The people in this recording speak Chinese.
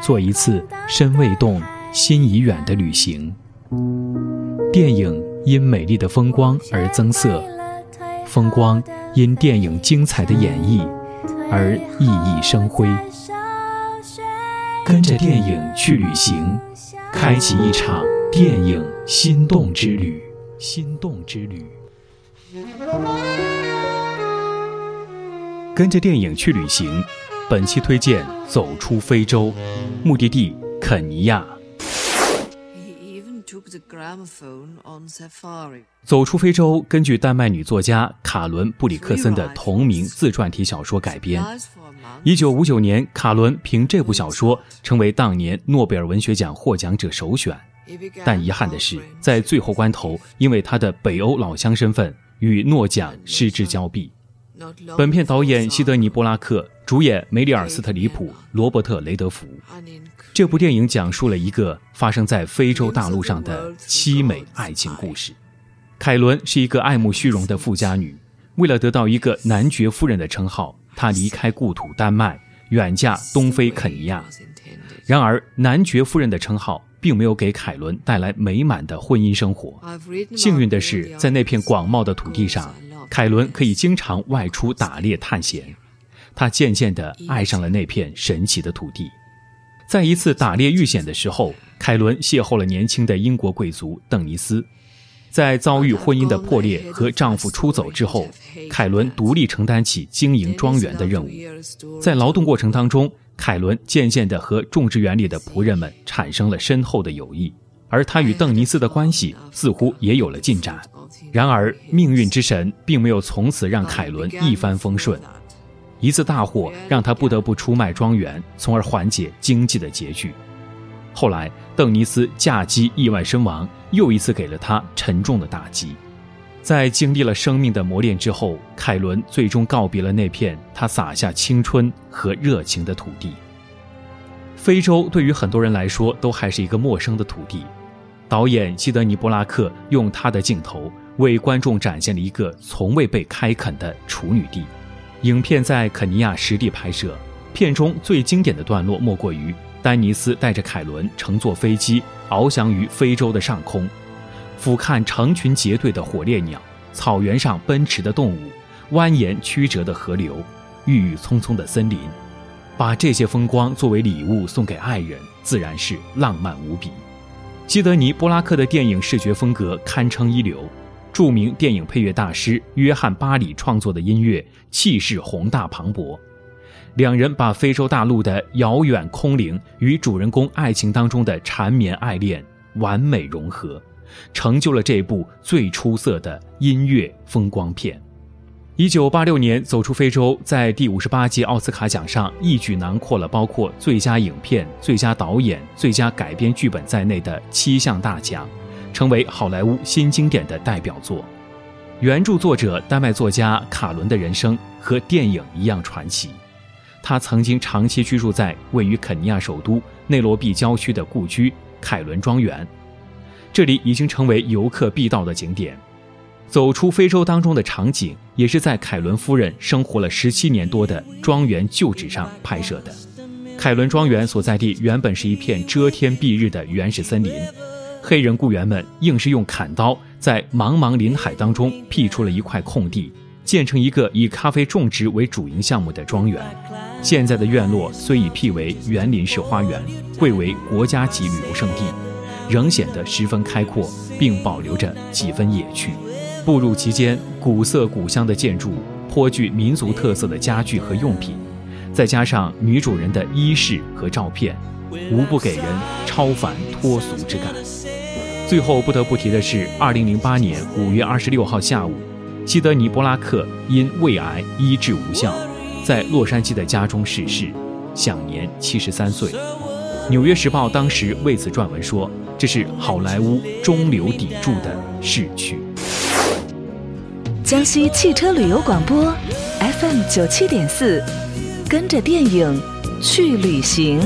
做一次身未动，心已远的旅行。电影因美丽的风光而增色，风光因电影精彩的演绎而熠熠生辉。跟着电影去旅行，开启一场电影心动之旅。心动之旅。跟着电影去旅行。本期推荐《走出非洲》，目的地肯尼亚。走出非洲根据丹麦女作家卡伦·布里克森的同名自传体小说改编。一九五九年，卡伦凭这部小说成为当年诺贝尔文学奖获奖者首选。但遗憾的是，在最后关头，因为他的北欧老乡身份，与诺奖失之交臂。本片导演西德尼·波拉克，主演梅里尔·斯特里普、罗伯特·雷德福。这部电影讲述了一个发生在非洲大陆上的凄美爱情故事。凯伦是一个爱慕虚荣的富家女，为了得到一个男爵夫人的称号，她离开故土丹麦，远嫁东非肯尼亚。然而，男爵夫人的称号并没有给凯伦带来美满的婚姻生活。幸运的是，在那片广袤的土地上。凯伦可以经常外出打猎探险，他渐渐地爱上了那片神奇的土地。在一次打猎遇险的时候，凯伦邂逅了年轻的英国贵族邓尼斯。在遭遇婚姻的破裂和丈夫出走之后，凯伦独立承担起经营庄园的任务。在劳动过程当中，凯伦渐渐地和种植园里的仆人们产生了深厚的友谊，而他与邓尼斯的关系似乎也有了进展。然而，命运之神并没有从此让凯伦一帆风顺。一次大火让他不得不出卖庄园，从而缓解经济的拮据。后来，邓尼斯驾机意外身亡，又一次给了他沉重的打击。在经历了生命的磨练之后，凯伦最终告别了那片他洒下青春和热情的土地。非洲对于很多人来说都还是一个陌生的土地。导演基德尼·布拉克用他的镜头为观众展现了一个从未被开垦的处女地。影片在肯尼亚实地拍摄，片中最经典的段落莫过于丹尼斯带着凯伦乘坐飞机翱翔于非洲的上空，俯瞰成群结队的火烈鸟、草原上奔驰的动物、蜿蜒曲折的河流、郁郁葱葱的森林，把这些风光作为礼物送给爱人，自然是浪漫无比。基德尼·波拉克的电影视觉风格堪称一流，著名电影配乐大师约翰·巴里创作的音乐气势宏大磅礴。两人把非洲大陆的遥远空灵与主人公爱情当中的缠绵爱恋完美融合，成就了这部最出色的音乐风光片。一九八六年，《走出非洲》在第五十八届奥斯卡奖上一举囊括了包括最佳影片、最佳导演、最佳改编剧本在内的七项大奖，成为好莱坞新经典的代表作。原著作者丹麦作家卡伦的人生和电影一样传奇。他曾经长期居住在位于肯尼亚首都内罗毕郊区的故居凯伦庄园，这里已经成为游客必到的景点。走出非洲当中的场景，也是在凯伦夫人生活了十七年多的庄园旧址上拍摄的。凯伦庄园所在地原本是一片遮天蔽日的原始森林，黑人雇员们硬是用砍刀在茫茫林海当中辟出了一块空地，建成一个以咖啡种植为主营项目的庄园。现在的院落虽已辟为园林式花园，贵为国家级旅游胜地，仍显得十分开阔，并保留着几分野趣。步入其间，古色古香的建筑，颇具民族特色的家具和用品，再加上女主人的衣饰和照片，无不给人超凡脱俗之感。最后不得不提的是，二零零八年五月二十六号下午，基德尼·波拉克因胃癌医治无效，在洛杉矶的家中逝世，享年七十三岁。纽约时报当时为此撰文说：“这是好莱坞中流砥柱的逝去。”江西汽车旅游广播，FM 九七点四，跟着电影去旅行。